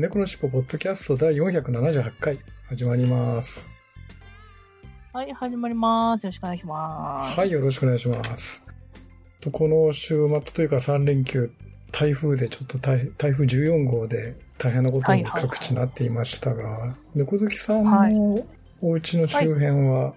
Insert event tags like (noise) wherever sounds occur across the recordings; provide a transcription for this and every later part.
猫のしっぽポッドキャスト第478回始まります。はい、始まります。よろしくお願いします。はい、よろしくお願いします。とこの週末というか3連休、台風でちょっと台台風14号で大変なことに各地なっていましたが、猫好きさんはいのお家の周辺は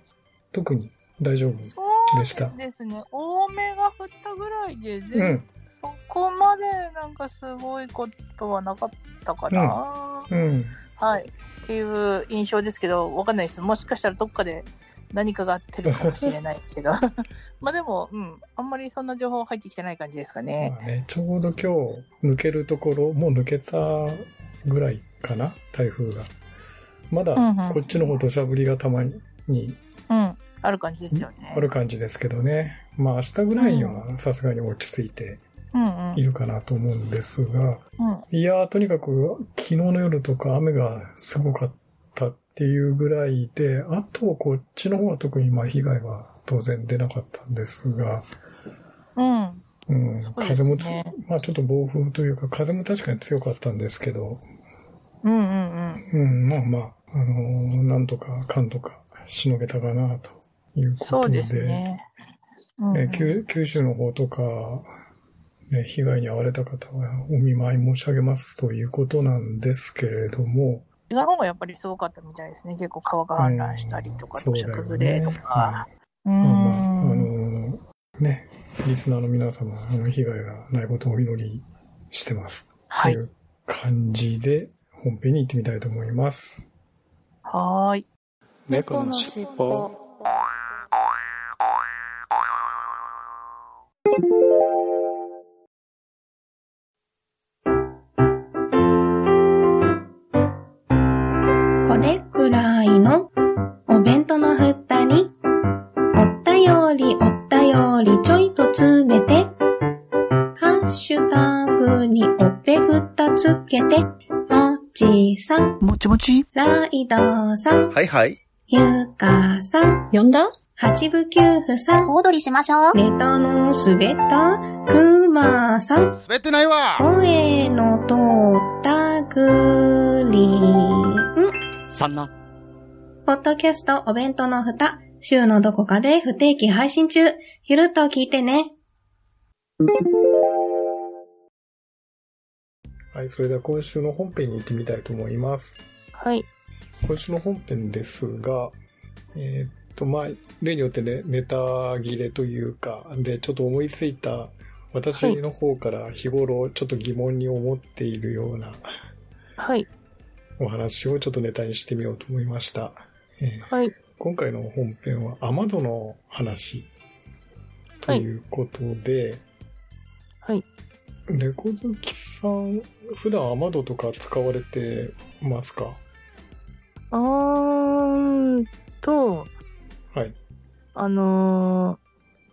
特に大丈夫？そうでした。ですね。多めが降ったぐらいで、う全ん、そこまでなんかすごいことはなかったかな。うん。はい。っていう印象ですけど、わかんないです。もしかしたらどっかで何かがあってるかもしれないけど。(laughs) まあでも、うん。あんまりそんな情報入ってきてない感じですかね。まあね、ちょうど今日抜けるところ、もう抜けたぐらいかな、台風が。まだうんうんこっちの方土砂降りがたまにうん。ある感じですよね。ある感じですけどね。まあ明日ぐらいにはさすがに落ち着いてうんうん。いるかなと思うんですが、うん。いやーとにかく昨日の夜とか雨がすごかったっていうぐらいで、あとこっちの方は特にまあ被害は当然出なかったんですが、うん。うん、そうです風もまあちょっと暴風というか、風も確かに強かったんですけど、うんうんうん。うん、まあまあ、あのーなんとかかんとかしのげたかな、ということで、そうですね。うんうんえ九九州の方とか、ね、被害に遭われた方はお見舞い申し上げますということなんですけれども、違う方がやっぱりすごかったみたいですね。結構川が氾濫したりとか、土うん砂崩れとか。うまあまあ、あん。のーね、リスナーの皆様、あの被害がないことをお祈りしてます。はいとい。う感じで、本編に行ってみたいと思います。はーい。猫のしっぽれくらいのお弁当の蓋に、おったよりおったよりちょいと詰めて、ハッシュタグにおっぺふたつけて、もちさん、もちもち？ライドさん、はいはい。ゆかさん、呼んだ？八部九夫さん、小躍りしましょう。ネタの滑ったくまさん、滑ってないわ声の通ったグリーン、そんな。ポッドキャストお弁当の蓋、週のどこかで不定期配信中。ゆるっと聞いてね。はい、それでは今週の本編に行ってみたいと思います。はい。今週の本編ですが、えーっと、まあ、例によってね、ネタ切れというか、で、ちょっと思いついた、私の方から日頃ちょっと疑問に思っているようなはい。お話をちょっとネタにしてみようと思いました。えーはい。今回の本編は雨戸の話ということで、はい。猫好きさん、普段雨戸とか使われてますか？あーんと、はい。あのー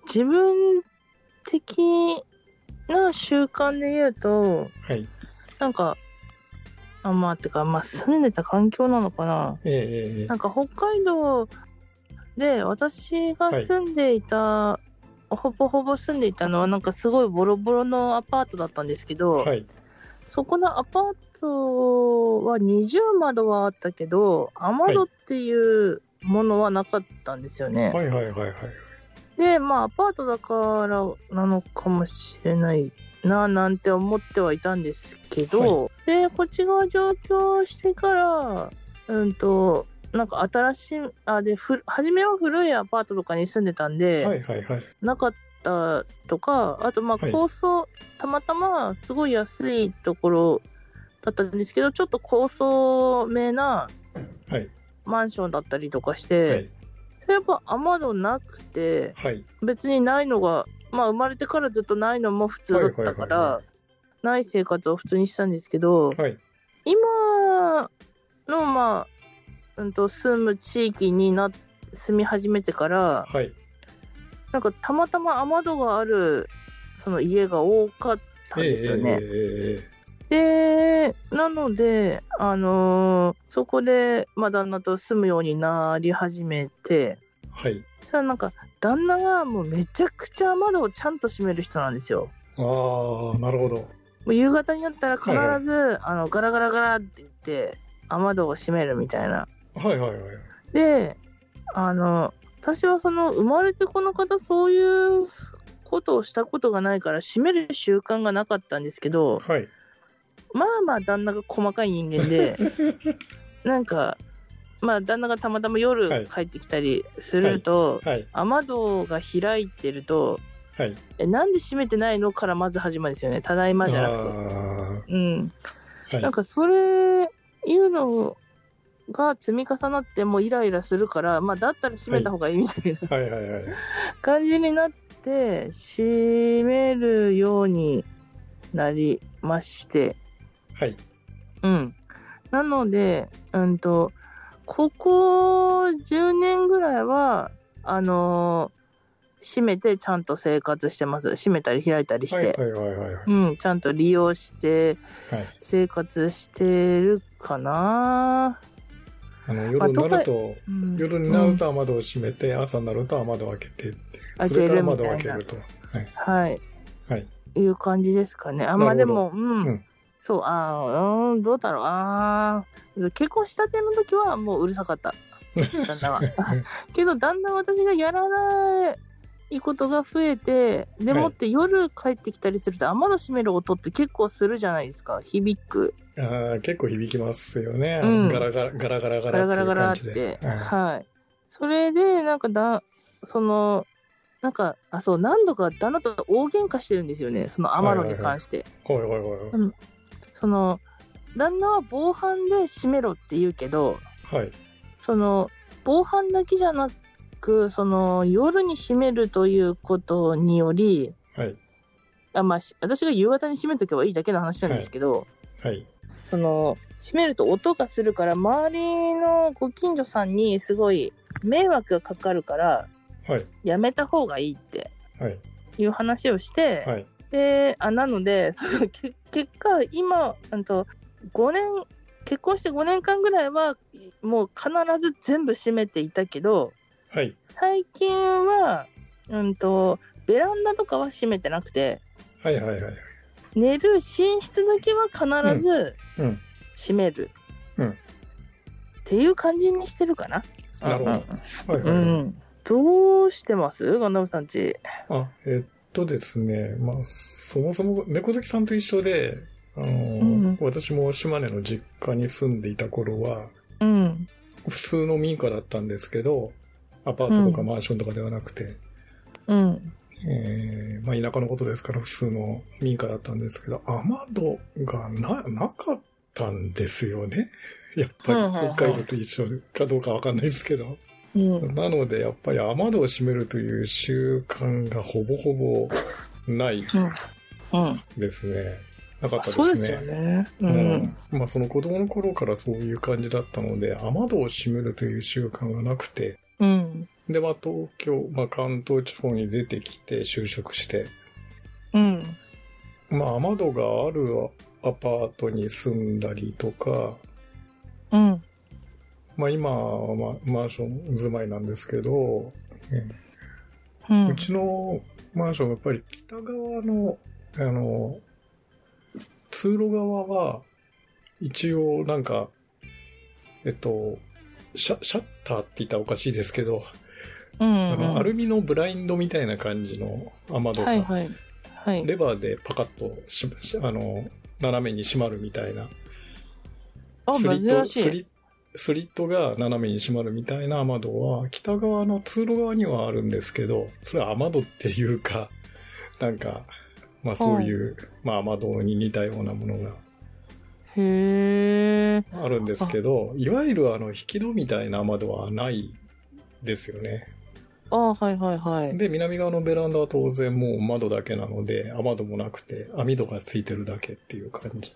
自分的な習慣で言うと、はい。なんか、あ、まあ、てか、まあ、住んでた環境なのかな。えええええなんか北海道で私が住んでいた、ほぼほぼ住んでいたのはなんかすごいボロボロのアパートだったんですけど、えはい。そこのアパートは20窓はあったけど雨戸っていうものはなかったんですよね。はいはいはいはい。でまあアパートだからなのかもしれないななんて思ってはいたんですけど、でこっち側上京してからうんとなんか新しいあでふ初めは古いアパートとかに住んでたんで、はいはいはい。なかったとかあとまあはい高層、たまたますごい安いところだったんですけどちょっと高層めなはい。マンションだったりとかしはて、い。やっぱ雨戸なくてはい。別にないのがまあ生まれてからずっとないのも普通だったから、ない生活を普通にしたんですけど、はい。今の、まあ、うんと、住む地域にな、住み始めてから、はい。なんかたまたま雨戸がある、その家が多かったんですよね。ええで、なので、あのーそこで、まあ、旦那と住むようになり始めて、はい。そしたらなんか、旦那がもうめちゃくちゃ窓をちゃんと閉める人なんですよ。ああ、なるほど。もう夕方になったら必ず、はいはいあの、ガラガラガラって言って、雨戸を閉めるみたいな。はいはいはい。で、あの、私はその、生まれてこの方、そういうことをしたことがないから、閉める習慣がなかったんですけど、はい。まあまあ旦那が細かい人間で、(laughs) なんか、まあ旦那がたまたまはい夜帰ってきたりすると、はい。雨戸が開いてると、はい。え、なんで閉めてないのからまず始まるんですよね。ただいまじゃなくて。あうん。なんかそれ、いうのが積み重なってもうイライラするから、まあだったら閉めた方がいいみたいなはいはいはい。感じになって、閉めるようになりまして、はい。うん。なので、うんと、ここ10年ぐらいは、あのー閉めてちゃんと生活してます。閉めたり開いたりして。はいはいはいはい。はい。うん、ちゃんと利用して生活してるかな、あの、夜になると、うん、夜になると雨戸を閉めて、朝になると雨戸を開けて開けるみたいな窓を開ける。と。はい。はい。はい。いう感じですかね。あ、まあなるほどでも、うん。うんそう、あーうん、どうだろう。あー結婚したての時はもううるさかった。(laughs) 旦那は。(laughs) けど、だんだん私がやらないことが増えて、でもって夜帰ってきたりすると、雨戸閉める音って結構するじゃないですか。響く。あー結構響きますよね。うんガラガラ、ガラガラガガラガラガラっラっていうて。感じで。はいはい。それで、なんかだ、その、なんか、あ、そう、何度か旦那と大喧嘩してるんですよね。その雨戸に関して。はいはいはいはい。その、旦那は防犯で閉めろって言うけど、はい。その、防犯だけじゃなく、その、夜に閉めるということにより、はい。あまあ、し私が夕方に閉めとけばいいだけの話なんですけど、はい。その、閉めると音がするから、周りのご近所さんにすごい迷惑がかかるから、はい。やめた方がいいってはい。いう話をして、はい。で、あ、なので、そのけ結果、今、うんと、5年、結婚して5年間ぐらいは、もう必ず全部閉めていたけど、はい。最近は、うんと、ベランダとかは閉めてなくて、はいはいはい。寝る寝室だけは必ずうん。閉める。うんっていう感じにしてるかな？なるほどはいうん。どうしてます？ガンダムさんち。あ、えっとですね、まあ、そもそも猫好きさんと一緒で、あの、ん私も島根の実家に住んでいた頃は、うん。普通の民家だったんですけど、アパートとかうんマンションとかではなくて、うん。えーまあ田舎のことですから普通の民家だったんですけど、雨戸がな、なかったんですよね。やっぱり北海道と一緒かどうかわかんないですけど。うん。なのでやっぱり雨戸を閉めるという習慣がほぼほぼないうん。ですね。なかったですね。そうですよね。う。うんん。まあその子供の頃からそういう感じだったので、雨戸を閉めるという習慣がなくて、うん。で、まあ東京、まあ関東地方に出てきて就職して、うん。まあ雨戸があるアパートに住んだりとか、うん。まあ今は、まあ、マンション住まいなんですけど、うん。うちのマンションやっぱり北側の、あの、通路側は、一応なんか、えっと、シャシャッターって言ったらおかしいですけど、うん。あの、アルミのブラインドみたいな感じの雨戸が、はいはい。はい。レバーでパカッとし、しあの、斜めに閉まるみたいな、あ、スリット。スリスリットが斜めに閉まるみたいな雨戸は、北側の通路側にはあるんですけど、それは雨戸っていうか、なんか、まあそういう、まあ雨戸に似たようなものがへえ。あるんですけど、いわゆるあの、引き戸みたいな雨戸はないですよね。あ、はいはいはい。で、南側のベランダは当然もう窓だけなので、雨戸もなくて、網戸がついてるだけっていう感じ。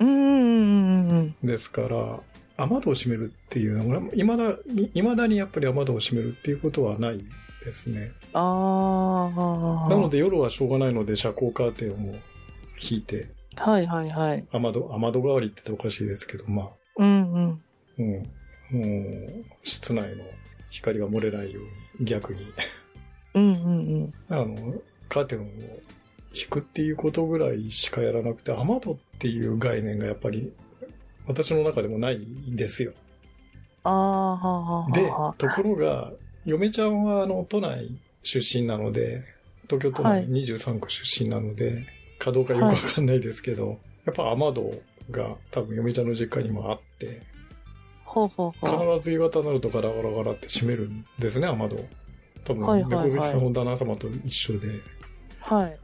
うんうんうんうんですから、雨戸を閉めるっていうのが、いまだ、いまだにやっぱり雨戸を閉めるっていうことはないですね。ああ。なので夜はしょうがないので遮光カーテンを引いて、はいはいはい。雨戸、雨戸代わりって言っておかしいですけど、まあ、うんうん。うん、もう、室内の光が漏れないように、逆に、うんうんうん。(laughs) あの、カーテンを引くっていうことぐらいしかやらなくて、雨戸っていう概念がやっぱり、私の中でもないんですよ。ああ、はあはあではあ。、ところが、嫁ちゃんはあの、都内出身なので、東京都内はい23区出身なので、かどうかよくわかんないですけど、やっぱ雨戸が多分嫁ちゃんの実家にもあって、ほうほう必ほう。ず夕方になるとガラガラガラって閉めるんですね、雨戸。多分、はいはいはい猫口さんの旦那様と一緒で、はい。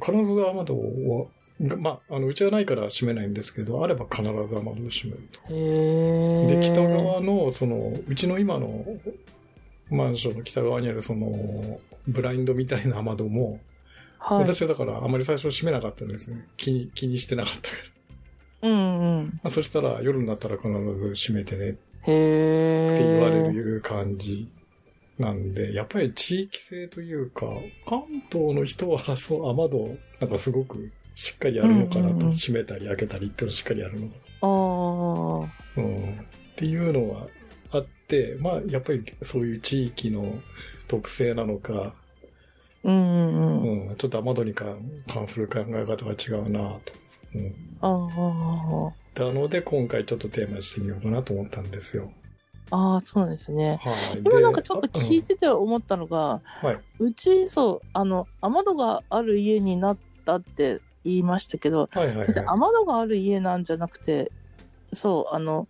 必ず雨戸を、がまあ、あの、うちはないから閉めないんですけど、あれば必ず雨戸を閉めると。で、北側の、その、うちの今のマンションの北側にある、その、ブラインドみたいな雨戸も、はい。私はだからあまり最初閉めなかったんですね。気に、気にしてなかったから。うんうん。まあ、そしたら、夜になったら必ず閉めてねって。言われる感じなんで、やっぱり地域性というか、関東の人は、そう、雨戸、なんかすごくしっかりやるのかなと、うんうんうん閉めたり開けたりっていうのしっかりやるのかああ。な。うん。っていうのはあって、まあ、やっぱりそういう地域の特性なのか、うんうんうん。うん、ちょっと雨戸に関関する考え方が違うなと。うん。ああ。なので、今回ちょっとテーマにしてみようかなと思ったんですよ。ああ、そうなんですね。はい。今なんかちょっと聞いて、てて思ったのが、うんはい。うち、そう、あの、雨戸がある家になったって言いましたけど、はいはいはい。別に雨戸がある家なんじゃなくて、そう、あの、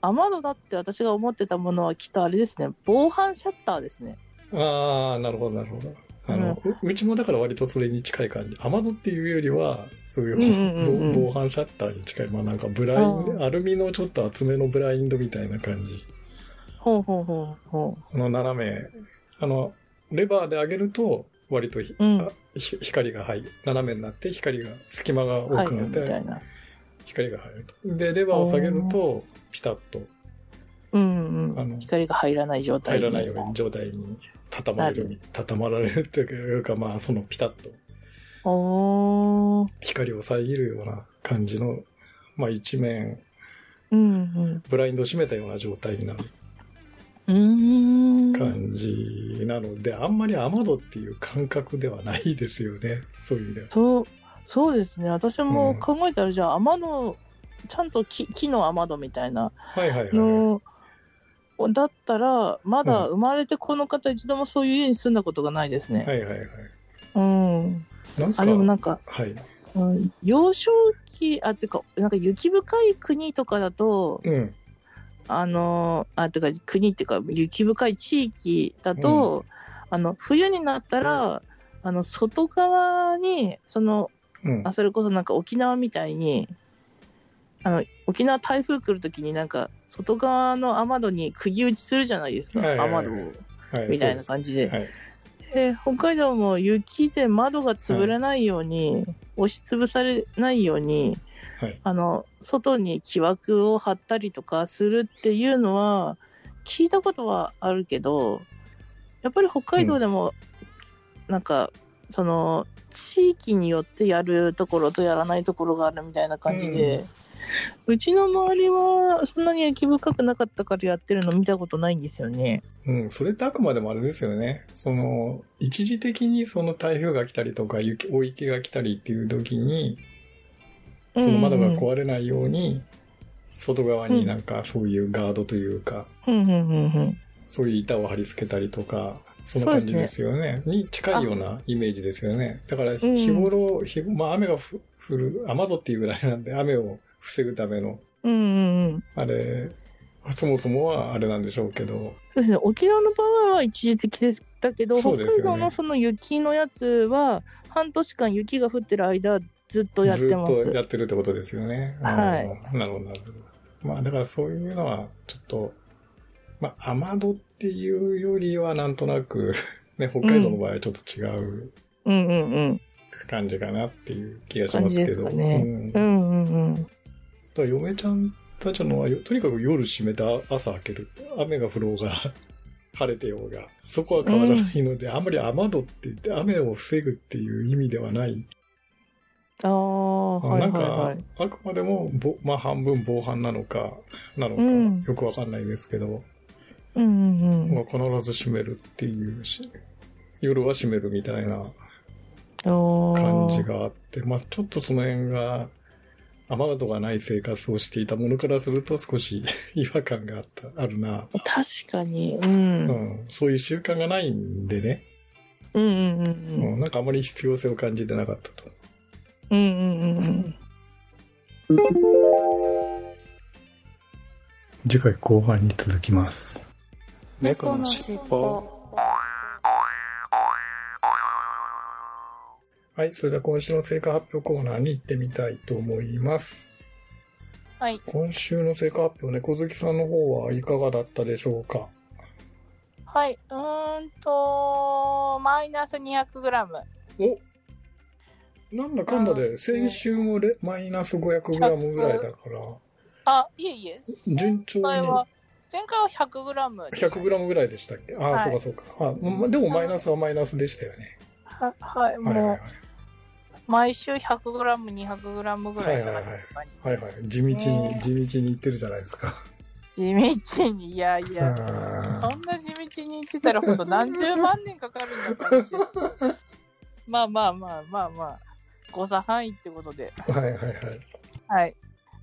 雨戸だって私が思ってたものはきっとあれですね、防犯シャッターですね。ああ、なるほど、なるほど。あの、ううちもだから割とそれに近い感じ。雨戸っていうよりは、そういう,、うんうんうんうん防防犯シャッターに近い。まあなんかブラインあド、アルミのちょっと厚めのブラインドみたいな感じ。ほうほうほうほあの斜め、あの、レバーで上げると、割とひ、う。うん。光が入る。斜めになって光が、隙間が多くなって。光が入ると。で、レバーを下げると、ピタッとうんうん。あの光が入らない状態に入らないように状態に畳まれる、畳まられるっていうか、まあ、そのピタッと。光を遮るような感じの、まあ一面、うんうん。ブラインドを閉めたような状態になるうーん。感じなので、あんまり雨戸っていう感覚ではないですよね。そういう意味では。そう、そうですね。私もうん考えたら、じゃあ、雨戸、ちゃんと木木の雨戸みたいなはいはいはい。の、だったら、まだ生まれてこの方一度もそういう家に住んだことがないですね。はいはいはい。うん。あ、でもなんか、はい。うん、幼少期、あ、てか、なんか雪深い国とかだと、うん。あの、あ、てか、国っていうか、雪深い地域だと、あの、冬になったら、あの、外側に、その、うん。あ、それこそなんか沖縄みたいに、あの、沖縄台風来るときになんか、外側の雨戸に釘打ちするじゃないですか、雨戸を。はい、みたいな感じで。はい。で、北海道も雪で窓が潰れないように、押しつぶされないように、はい。あの、外に木枠を張ったりとかするっていうのは、聞いたことはあるけど、やっぱり北海道でも、なんか、その、地域によってやるところとやらないところがあるみたいな感じで、うちの周りはそんなに雪深くなかったからやってるの見たことないんですよね。うん、それってあくまでもあれですよね。その、一時的にその台風が来たりとか、雪、大雪が来たりっていう時に、その窓がうん壊れないように、外側になんかそういうガードというか、うんうんうんうんそういう板を貼り付けたりとか、そんな感じですよね。に近いようなイメージですよね。だから日頃、日まあ雨がふ降る、雨戸っていうぐらいなんで雨を防ぐための、うんうんうん。あれ、そもそもはあれなんでしょうけど、そうですね。沖縄の場合は一時的ですだけど、ね海道のその雪のやつは、半年間雪が降ってる間、ずっとやってます。ずっとやってるってことですよね。はいうん。なるほど、なるほど。まあ、だからそういうのは、ちょっと、まあ、雨戸っていうよりは、なんとなく、(laughs) ね、北海道の場合はちょっと違ううんうんうん。感じかなっていう気がしますけど。ねうんうんうん。ら嫁ちゃんたちのはよとにかく夜閉めてあ朝開ける。雨が降ろうが、(laughs) 晴れてようが、そこは変わらないので、あんまり雨戸って言って雨を防ぐっていう意味ではない。ああ、はいなんか、はいはい。あくまでも、ぼまあ半分防犯なのか、なのか、うんよくわかんないですけど、うんうんうん。まあ必ず閉めるっていうし、夜は閉めるみたいな感感じがあって、まあちょっとその辺が、雨戸がない生活をしていたものからすると少し違和感があった、あるな。確かに。う。うんん、そういう習慣がないんでね、うんうんうんううん。ん、なんかあまり必要性を感じてなかったと。うんうんうんうん。次回後半に続きます。猫のしっぽはい、それでは今週の成果発表コーナーに行ってみたいと思います。はい。今週の成果発表、猫好きさんの方はいかがだったでしょうか？はい。うーんと、マイナス 200g。おなんだかんだで、先週もレマイナス 500g ぐらいだから、あ、いえいえ。順調に前回は、前回は 100g でしたね。100g ぐらいでしたっけ？ああ、はいそうかそうか。あまでもマイナスはマイナスでしたよね。ははい。はいはいはいもう、。毎週 100g、200g ぐらい下がってる感じはいはい。です。地道に、ね地道に言ってるじゃないですか。地道に、いやいや、あそーんな地道に言ってたらほんと何十万年かかるんだから。まあまあまあまあまあ、誤差範囲ってことで。はいはいはい。はい。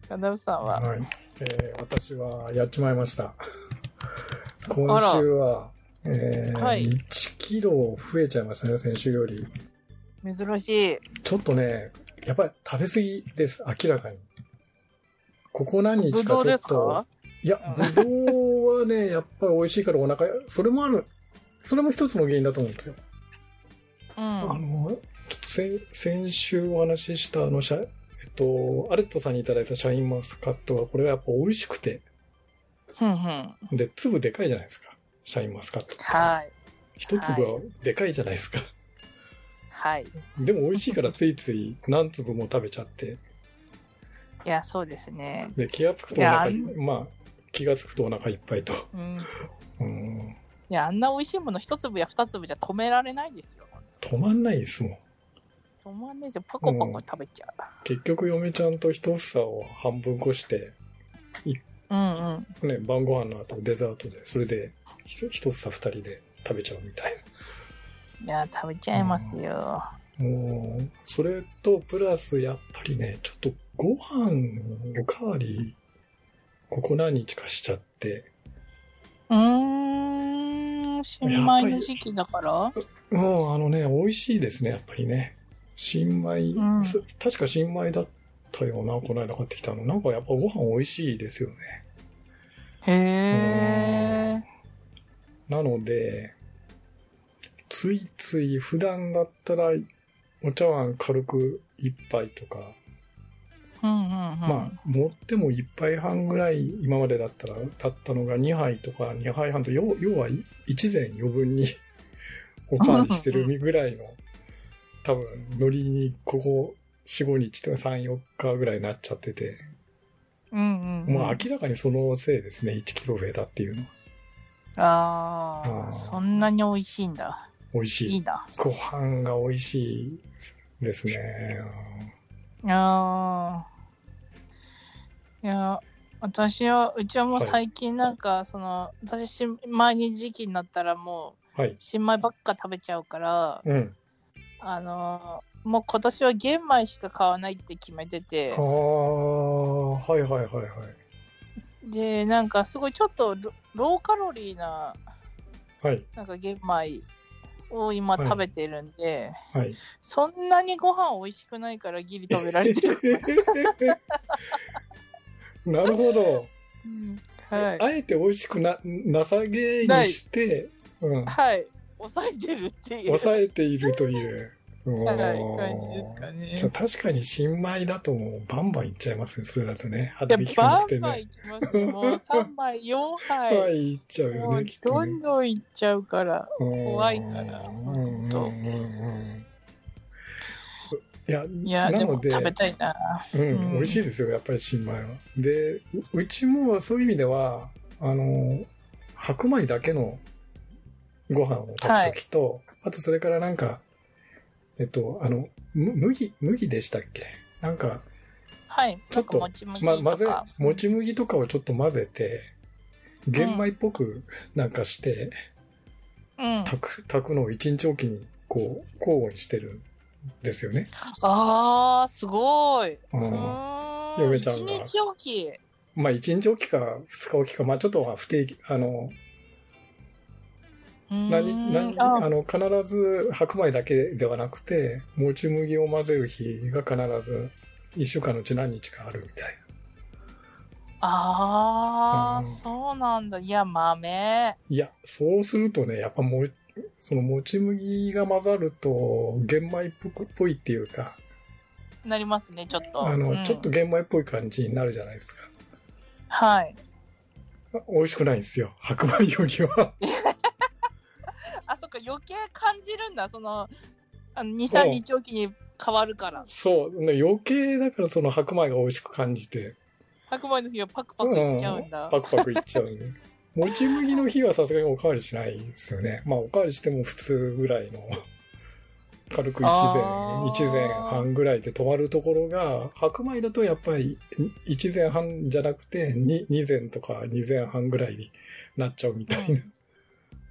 ガンダムさんは？はい。えー私はやっちまいました。今週は、えーはい1キロ増えちゃいましたね、先週より。珍しい。ちょっとね、やっぱり食べ過ぎです、明らかに。ここ何日かちぶどうですょっとか。いや、ぶどうはね、(laughs) やっぱり美味しいからお腹、それもある、それも一つの原因だと思うんですよ。うん。あの、ちょっと先先週お話ししたあの、シャえっと、アレットさんにいただいたシャインマスカットが、これがやっぱ美味しくて、ふんふん。で、粒でかいじゃないですか。シャインマスカット。はい。一粒はでかいじゃないですか。はい。でも美味しいからついつい何粒も食べちゃって、いや、そうですね。で、気がつくとお腹いや、まあ、気がつくとお腹いっぱいと。うん。うん、いや、あんな美味しいもの一粒や二粒じゃ止められないですよ。止まんないですもん。止まんないですよ。パコパコ食べちゃ結局嫁ちゃんと一房を半分こして、う。うんうん。ね、晩ご飯の後デザートで、それで一一房二人で食べちゃうみたいいや、食べちゃいますよ。な。もう、それとプラスやっぱりね、ちょっとご飯おかわり、ここ何日かしちゃって、うーん。新米の時期だから？うん、あのね、美味しいですね、やっぱりね。新米、うんす確か新米だったよな、この間買ってきたの。なんかやっぱご飯美味しいですよね。へえ。なので、ついつい普段だったら、お茶碗軽く一杯とか、うんうんうん。まあ、持っても一杯半ぐらい今までだったら、たったのが2杯とか2杯半と、要要は一膳余分に (laughs) おかわりしてるぐらいの、多分、ノリにここ4、5日とか3、4日ぐらいになっちゃってて、うんうんうん。まあ明らかにそのせいですね、1キロ増えたっていうのは。ああそんなに美味しいんだ。美味しい。いいな。ご飯が美味しいですね。ああ。いや、私は、うちはもうはい最近なんか、その、私、新米に時期になったらもう、はい。新米ばっか食べちゃうから、うん。あのーもう今年は玄米しか買わないって決めててあ、あ、はいはいはいはい。で、なんかすごいちょっとロローカロリーな、はい。なんか玄米を今はい食べてるんで、はい。そんなにご飯美味しくないからギリ食べられてる。(laughs) なるほど。うんはい。あえて美味しくな、なさげにして、うん。はい。抑えてるっていう。抑えているという。はい、感じですかね。じゃあ確かに新米だともうバンバンいっちゃいますね。それだとね。いや肌引きかなバ。ンバンいきますよ。もう3杯、4杯。はい、いっちゃうよね、どん。どんいっちゃうから。怖怖いからうんうんうんうんいや、いや、でなので、も食べたいな。うん、うん美味しいですよ、やっぱり新米は。で、ううちもそういう意味では、あの、白米だけのご飯を炊くときと、あとそれからなんか、えっと、あの、む麦、麦でしたっけ？なんか、はい。ちょっともち麦ま、と混ぜか。、もち麦とかをちょっと混ぜて、玄米っぽくなんかして、うん。炊く、炊くのを一日おきに、こう、交互にしてるんですよね。あー、すごい。ううん。嫁ちゃんが一日おき。まあ、一日おきか二日おきか、まあ、ちょっとは不定期、あの、何、何、ああの、必ず白米だけではなくて、もち麦を混ぜる日が必ず、一週間のうち何日かあるみたいあー、うんそうなんだ。いや、豆。な。いや、そうするとね、やっぱもう、そのもち麦が混ざると、玄米っぽくっぽいっていうか、なりますね、ちょっと。あの、うんちょっと玄米っぽい感じになるじゃないですか。はい。美味しくないんですよ。白米よりは。(laughs) か、余計感じるんだ。その、あの2、3日おきに変わるから。そう、ね、余計だからその白米が美味しく感じて。白米の日はパクパクいっちゃうんだ。パクパクいっちゃうね。(laughs) もち麦の日はさすがにおかわりしないですよね。まあおかわりしても普通ぐらいの、軽く一あー膳、一膳半ぐらいで止まるところが、白米だとやっぱり一膳半じゃなくて二二膳とか二膳半ぐらいになっちゃうみたいな。うーん。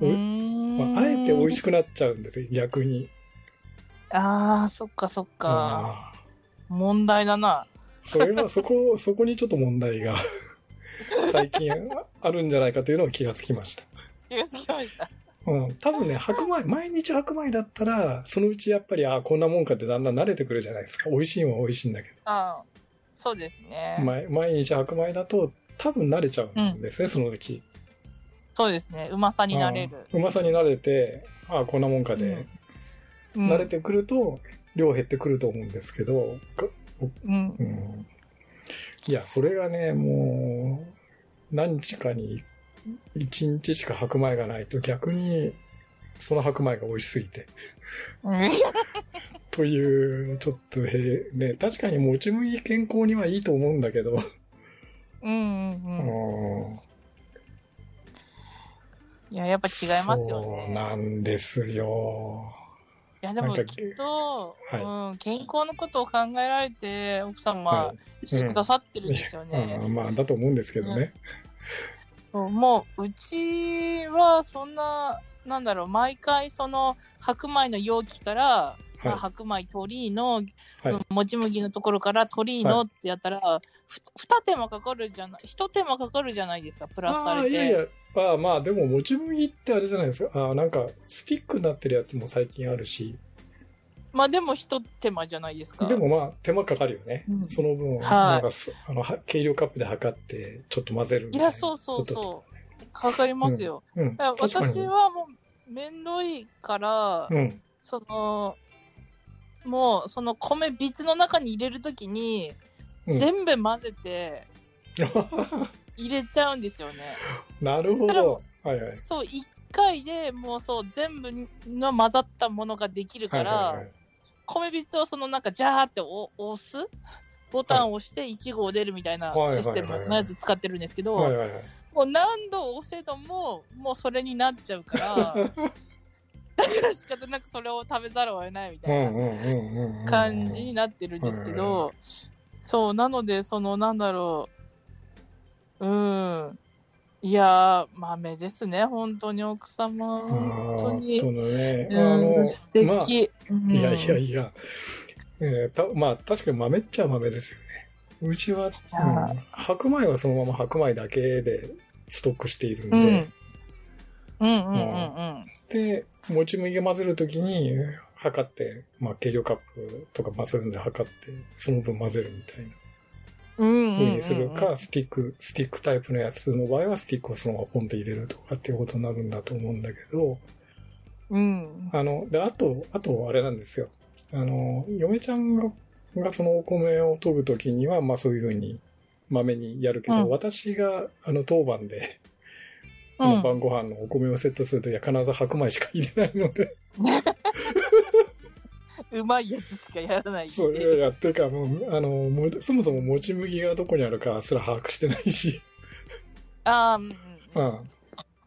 まあ、あえて美味しくなっちゃうんですよ、逆に。あー、そっかそっか。あ問題だな。ーそれはそこ、(laughs) そこにちょっと問題が (laughs) 最近あるんじゃないかというのを気がつきました。気がつきました。うん、多分ね、白米、毎日白米だったら、そのうちやっぱり、あこんなもんかってだんだん慣れてくるじゃないですか。美味しいのは美味しいんだけあーそうですね。ど。毎毎日白米だと、多分慣れちゃうんですね、そのうち。そうですね。うまさになれる。うまさに慣れて、あこんなもんかで、うん慣れてくると、量減ってくると思うんですけど、かうんう。ん、いや、それがね、もう、何日かに1日しか白米がないと逆に、その白米が美味しすぎて。うん。という、ちょっとへ、ね、確かにもち麦健康にはいいと思うんだけど、うんうんううん。んいや、やっぱ違いますよそうね。なんですよ。いや、でもきっと、はうん、健康のことを考えられて、奥様してくださってるんですよね。うんまあ、だと思うんですけどね。そうもう、うちはそんな、なんだろう、毎回その白米の容器から、まあ、は白米鳥居の、はいもち麦のところから鳥居のってやったら、ふ二手間かかるじゃない、一手間かかるじゃないですか、プい。ラスさああ、れて。いやいや、まあまあ、でも、もち麦ってあれじゃないですか。あなんか、スティックになってるやつも最近あるし、まあでも一手間じゃないですか。でもまあ、手間かかるよね。うんその分、はいなんかす、あの、は計量カップで測って、ちょっと混ぜるいな。いや、そうそうそう。かかりますよ。う。うん。だから確かに私はもう、めんどいから、うん。その、もう、その米びつの中に入れるときに、うん全部混ぜて (laughs) 入れちゃうんですよね。なるほど。はいはい。そう、一回でもうそう、全部の混ざったものができるから、はいはいはい米びつをそのなんかジャーってお押すボタンを押して1号出るみたいなはいシステムのやつ使ってるんですけど。もう何度押せども、もうそれになっちゃうから、(laughs) だから仕方なくそれを食べざるを得ないみたいな。感じになってるんですけど、そう、なので、その、なんだろう、うん。いやー、豆ですね、本当に奥様。本当に。うん、の、素敵。うんいやいやいや。えーたまあ、確かに豆っちゃ豆ですよね。うちは、うん白米はそのまま白米だけでストックしているんで、うん。うんうんうんうん。で、もち麦混ぜるときに、測って、まあ、計量カップとか混ぜるんで測って、その分混ぜるみたいなうんうんうにするか、スティック、スティックタイプのやつの場合は、スティックをそのままポンと入れるとかっていうことになるんだと思うんだけど、うん。あの、で、あと、あと、あれなんですよ。あの、嫁ちゃんが、がそのお米を研ぐときには、まあそういうふうに、豆にやるけど、うん私が、あの、当番で、あのうん晩ご飯のお米をセットするときは必ず白米しか入れないので、うまいやつしかやらない。そう、いやいや、てかもう、あの、もうそもそももち麦がどこにあるかすら把握してないし、ああ、うんうん。うん。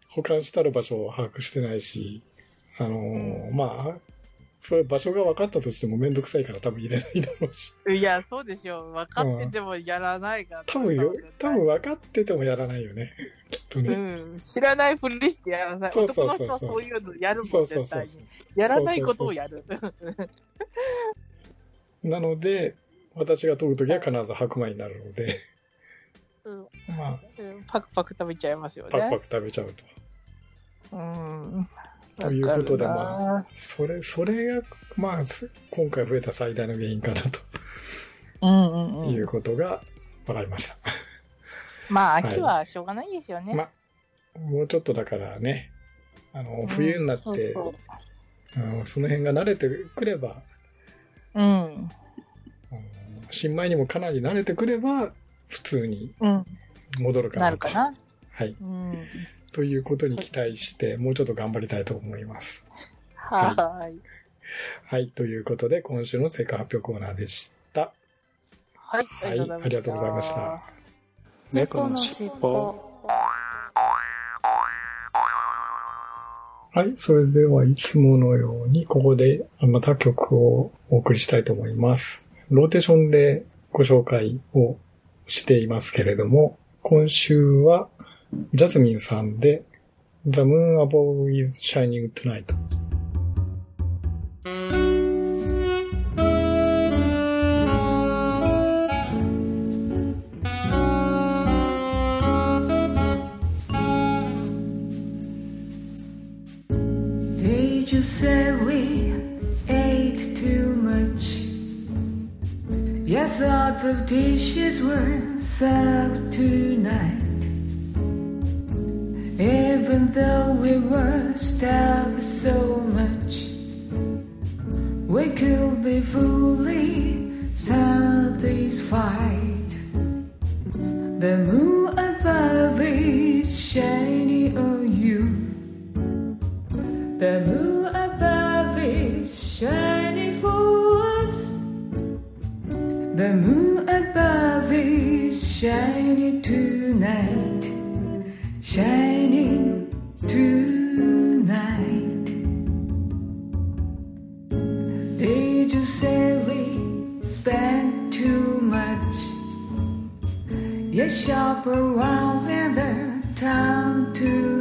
保管してある場所を把握してないし、あのーうんまあ、そういう場所が分かったとしてもめんどくさいから多分入れないだろうし。(laughs) いや、そうでしょう。分かっててもやらないから。多分よ、多分分かっててもやらないよね。(laughs) きっとね。うん。知らないふりしてやらない。そうそう男そうそうの人はそういうのやるもん、そうそう絶対そう。やらないことをやる。(laughs) なので、私が研ぐときは必ず白米になるので、うんまあ、うんパクパク食べちゃいますよね。パクパク食べちゃうと。うん。ということでまそれ、それが、まあ、す今回増えた最大の原因かなうんうんうん。ということが分かりました。まあ、い秋はしょうがないですよね。まもうちょっとだからね、あの、冬になって、うんそうそううんその辺が慣れてくれば、うん。うん新米にもかなり慣れてくれば、普通にうん。戻るかなと。なるかな。はい。うん。ということに期待して、もうちょっと頑張りたいと思います。はーい。はい。ということで、今週の成果発表コーナーでした。はい。はい。ありがとうございました。猫のしっぽ。はい。それでは、いつものように、ここでまた曲をお送りしたいと思います。ローテーションでご紹介をしていますけれども、今週は、ジャスミンさんで、The Moon Above is Shining Tonight。 Did you say we ate too much? Yes, lots of dishes were served tonight. Even though we were starved so much, we could be fully satisfied. The moon above is shining on you. The moon above is shining for us. The moon above is shining tonight. Shining shop around in the town tonight.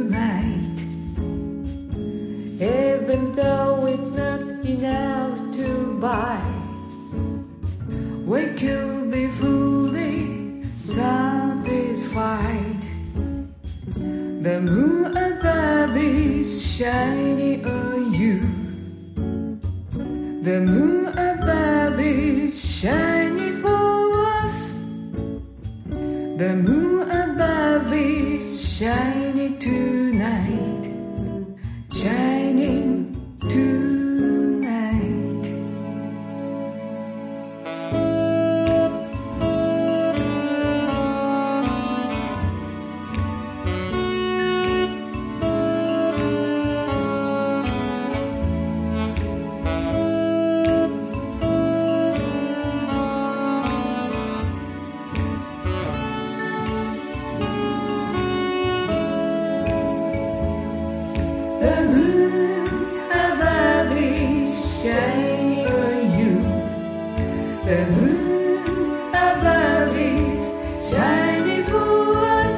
The moon above is shining for us.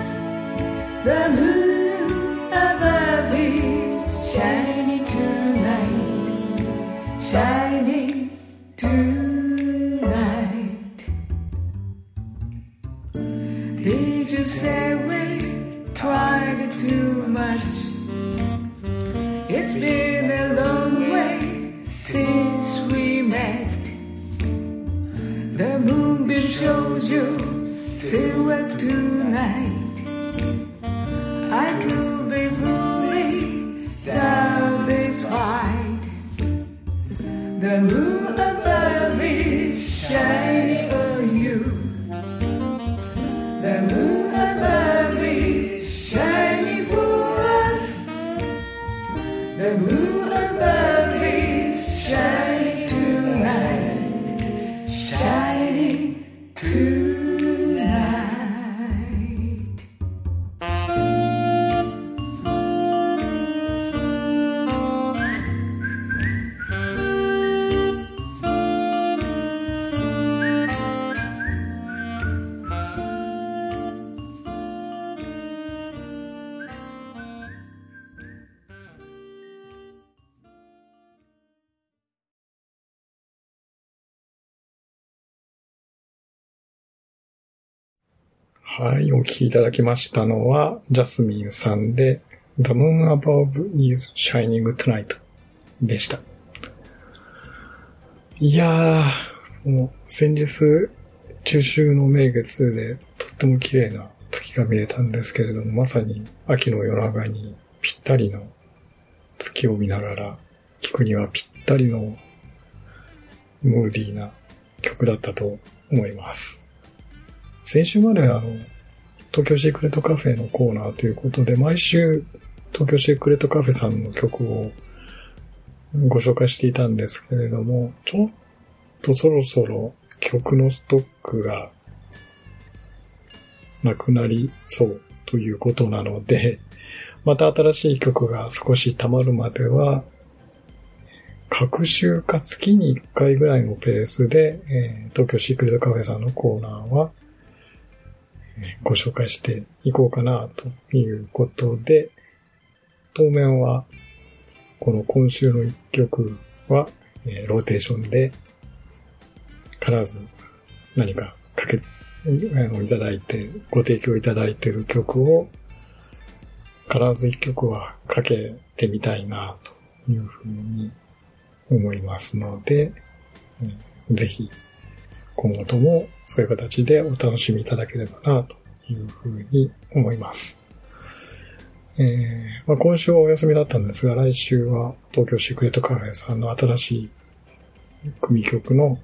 The moon above is shining tonight. Shining tonight. Did you say we tried too much? It's been and blue. はい、お聞きいただきましたのは、ジャスミンさんで、The Moon Above is Shining Tonight でした。いやー、もう先日、中秋の名月でとっても綺麗な月が見えたんですけれども、まさに秋の夜長にぴったりの月を見ながら聞くにはぴったりのムーディーな曲だったと思います。先週まであの、東京シークレットカフェのコーナーということで、毎週東京シークレットカフェさんの曲をご紹介していたんですけれども、ちょっとそろそろ曲のストックがなくなりそうということなので、また新しい曲が少し溜まるまでは、各週か月に1回ぐらいのペースで、えー東京シークレットカフェさんのコーナーは、ご紹介していこうかなということで、当面は、この今週の1曲は、えローテーションで、必ず何かかけ、いただいて、ご提供いただいている曲を、必ず1曲はかけてみたいな、というふうに思いますので、うんぜひ、今後ともそういう形でお楽しみいただければな、というふうに思います。えーまあ、今週はお休みだったんですが、来週は東京シークレットカフェさんの新しい組曲の、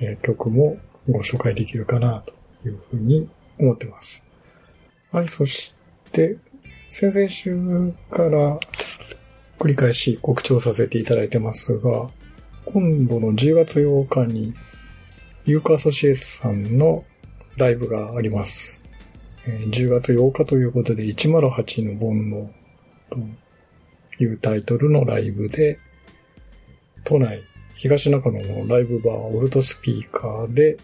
えー曲もご紹介できるかなというふうに思ってます。はい、そして、先々週から繰り返し告知をさせていただいてますが、今度の10月8日に、ユーカアソシエツさんのライブがあります。10月8日ということで、108の煩悩というタイトルのライブで、都内、東中野のライブバーオルトスピーカーで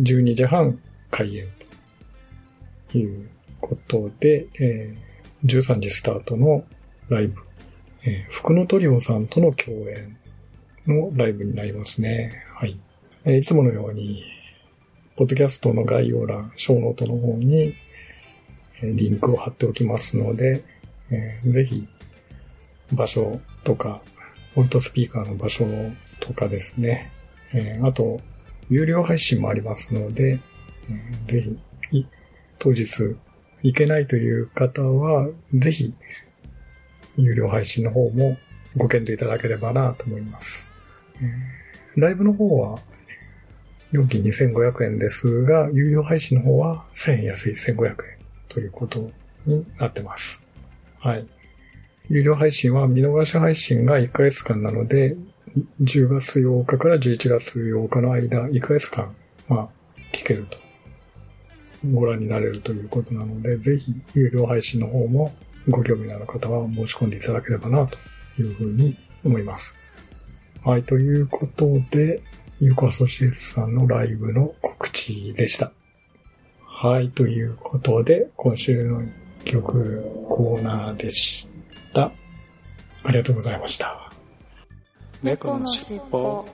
12時半開演ということで、えー13時スタートのライブ、え福野トリオさんとの共演のライブになりますね。はい。えいつものように、ポッドキャストの概要欄、ショーノートの方に、えリンクを貼っておきますので、えーぜひ、場所とか、オルトスピーカーの場所とかですね、えーあと、有料配信もありますので、えーぜひ、当日行けないという方は、ぜひ、有料配信の方もご検討いただければなと思います。えーライブの方は、料金2500円ですが、有料配信の方は1000円安い1500円ということになってます。はい。有料配信は見逃し配信が1ヶ月間なので、10月8日から11月8日の間、1ヶ月間、まあ、聞けると。ご覧になれるということなので、ぜひ、有料配信の方もご興味のある方は申し込んでいただければな、というふうに思います。はい、ということで、ユーコアソシエイツさんのライブの告知でした。はい、ということで、今週の一曲コーナーでした。ありがとうございました。猫のしっぽ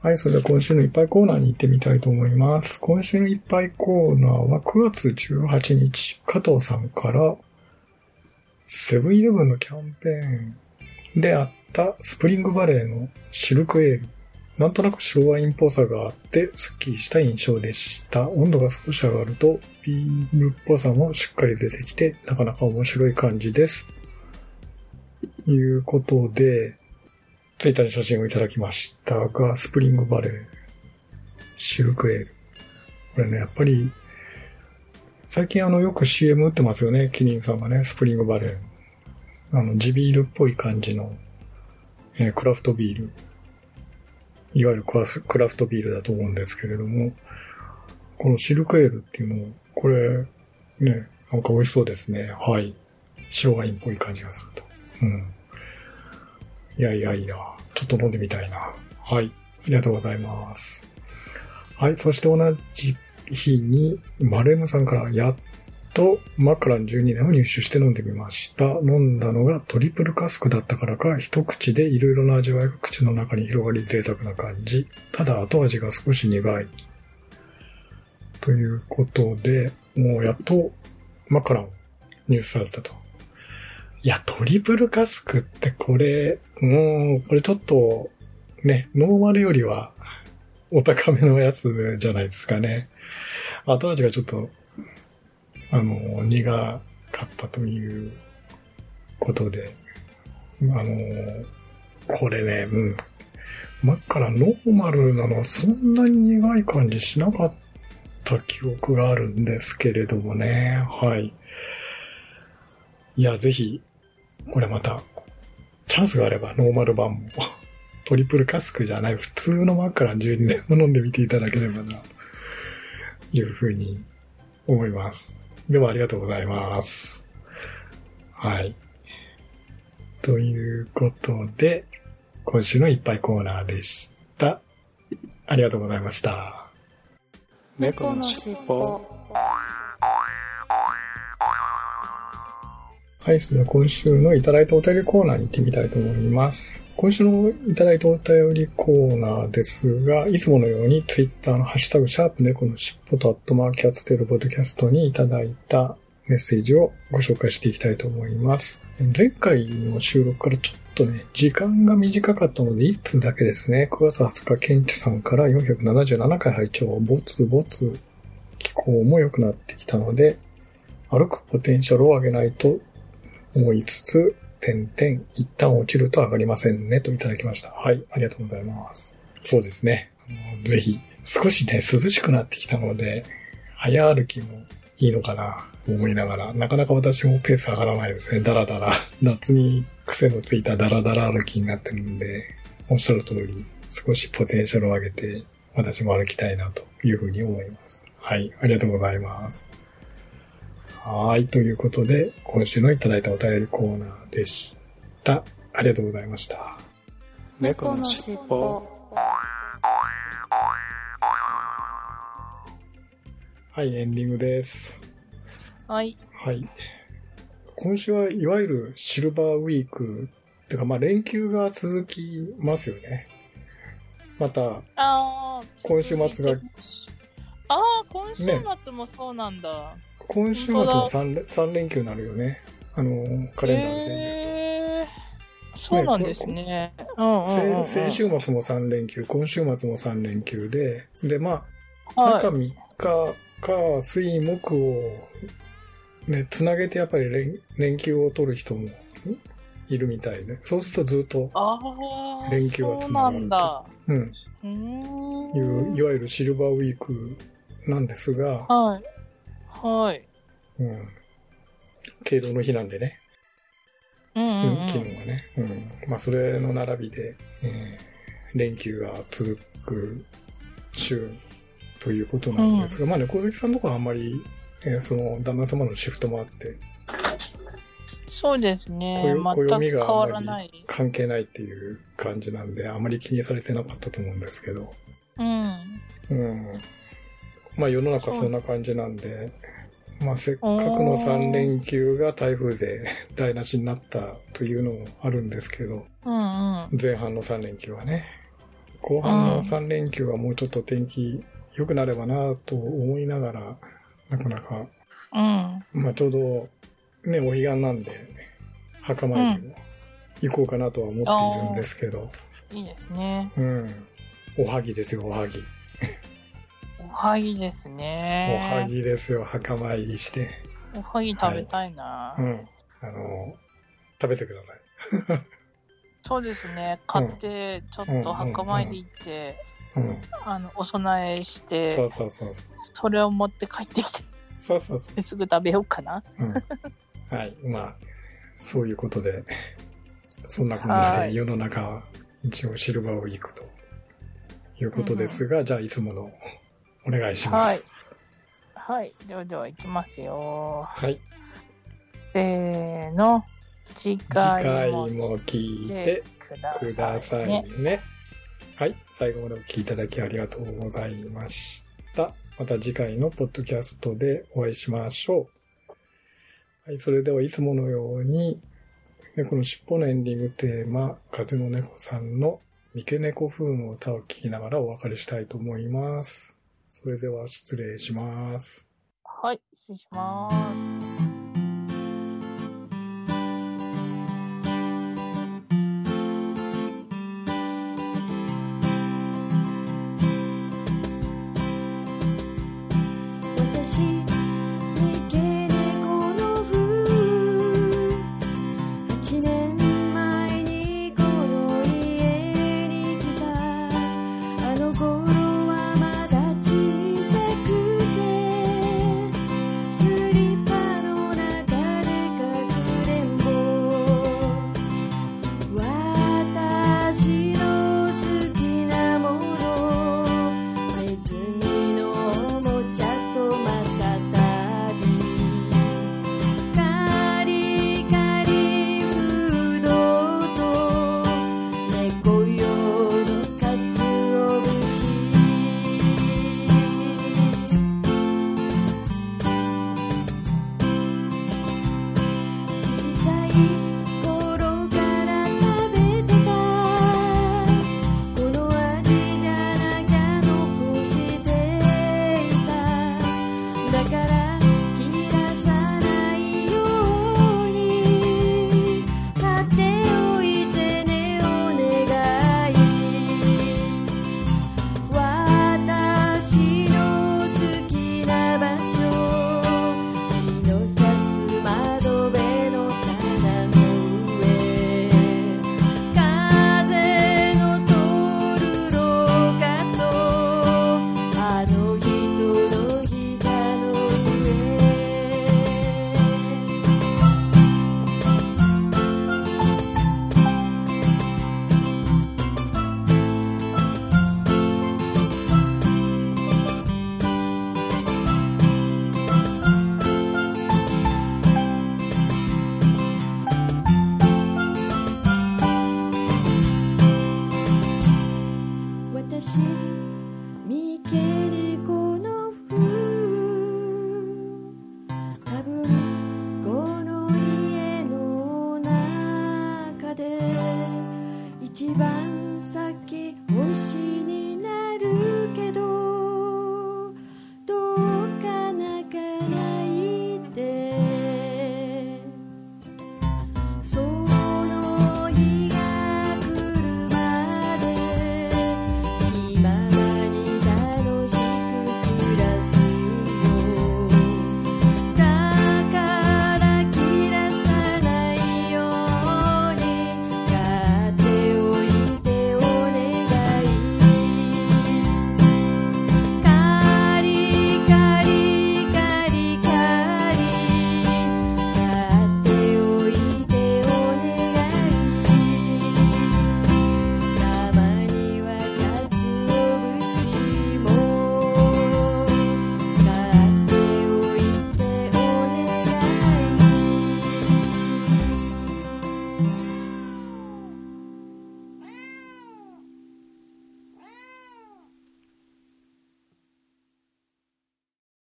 はい、それでは今週のいっぱいコーナーに行ってみたいと思います。今週のいっぱいコーナーは9月18日、加藤さんから、セブンイレブンのキャンペーンであったスプリングバレーのシルクエール。なんとなく白ワインっぽさがあって、スッキリした印象でした。温度が少し上がると、ビールっぽさもしっかり出てきて、なかなか面白い感じです。いうことで、ツイッターに写真をいただきましたが、スプリングバレー、シルクエール。これね、やっぱり、最近あの、よく CM 打ってますよね、キリンさんがね、スプリングバレー。あの、地ビールっぽい感じの、えークラフトビール。いわゆるクラフトビールだと思うんですけれども、このシルクエールっていうのを、これ、ね、なんか美味しそうですね。はい。白ワインっぽい感じがすると。うん。いやいやいや、ちょっと飲んでみたいな。はい。ありがとうございます。はい。そして同じ日に、マルエムさんから、やっと、マカラン12年を入手して飲んでみました。飲んだのがトリプルカスクだったからか、一口でいろいろな味わいが口の中に広がり贅沢な感じ。ただ後味が少し苦い。ということで、もうやっとマカラン入手されたと。いや、トリプルカスクってこれ、もう、これちょっと、ね、ノーマルよりはお高めのやつじゃないですかね。後味がちょっと、あの、苦かったということで、あの、これね、うん。真っからノーマルなのはそんなに苦い感じしなかった記憶があるんですけれどもね。はい。いや、ぜひ、これまた、チャンスがあればノーマル版も、トリプルカスクじゃない普通のマッカラ12年も飲んでみていただければな、というふうに思います。ではありがとうございます。はい。ということで、今週のいっぱいコーナーでした。ありがとうございました。猫のしっぽはい、それでは今週のいただいたお便りコーナーに行ってみたいと思います。今週のいただいたお便りコーナーですが、いつものようにツイッターのハッシュタグシャープ猫のしっぽとアットマーキャッツテルポッドキャストにいただいたメッセージをご紹介していきたいと思います。前回の収録からちょっとね、時間が短かったので、1通だけですね。9月20日、ケンチさんから477回拝聴ぼつぼつ気候も良くなってきたので、歩くポテンシャルを上げないと思いつつ、点々、一旦落ちると上がりませんね、といただきました。はい、ありがとうございます。そうですね。あのぜひ、少しね、涼しくなってきたので、早歩きもいいのかな、と思いながら、なかなか私もペース上がらないですね。だらだら。(laughs) 夏に癖のついたダラダラ歩きになってるんで、おっしゃる通り、少しポテンシャルを上げて、私も歩きたいな、というふうに思います。はい、ありがとうございます。はい。ということで、今週のいただいたお便りコーナーでした。ありがとうございました。猫のしっぽはい、エンディングです。はい。はい。今週はいわゆるシルバーウィーク、てかまあ連休が続きますよね。また、ああ。今週末が。ああ、今週末もそうなんだ。今週末も 3, 3連休になるよね。あの、カレンダーで、ね。えー、そうなんですね。うんうんうんうん、先週末も3連休、今週末も3連休で、で、まあ、はい、中3日か、水、木を、ね、つなげてやっぱり連連休を取る人もいるみたいで、そうするとずっと連休はつながると。うん。いう、いわゆるシルバーウィークなんですが、はい。はい。うん。敬老の日なんでね。うん、うんうん、昨日はね。うん。まあ、それの並びで、えー、連休が続く週ということなんですが、うん、まあね、小関さんとかはあんまり、えー、その、旦那様のシフトもあって、そうですね。暦があんまり関係ないっていう感じなんで、あまり気にされてなかったと思うんですけど。うん。うん。まあ世の中そんな感じなんで、まあせっかくの3連休が台風で台無しになったというのもあるんですけど、うんうん、前半の3連休はね。後半の3連休はもうちょっと天気良くなればなと思いながら、なかなか、うん、まあちょうどね、お彼岸なんで、墓参りも行こうかなとは思っているんですけど。いいですね。うん。おはぎですよ、おはぎ。おはぎですね。おはぎですよ、墓参りして。おはぎ食べたいな、はい、うん。あの、食べてください。(laughs) そうですね。買って、ちょっと墓参り行って、うん、あの、お供えして、そうそうそうそれを持って帰ってきて、そうそうそう。すぐ食べようかな。うん、はい。まあ、そういうことで、そんな感じで世の中は一応シルバーウィークということですが、うん、じゃあいつものお願いします。はい。はい。ではでは、いきますよ。はい。せーの。次回も聞いてくださいね。いねはい。最後までお聴きいただきありがとうございました。また次回のポッドキャストでお会いしましょう。はい。それではいつものように、この尻尾のエンディングテーマ、風の猫さんの三毛猫風の歌を聴きながらお別れしたいと思います。それでは失礼します。はい、失礼します。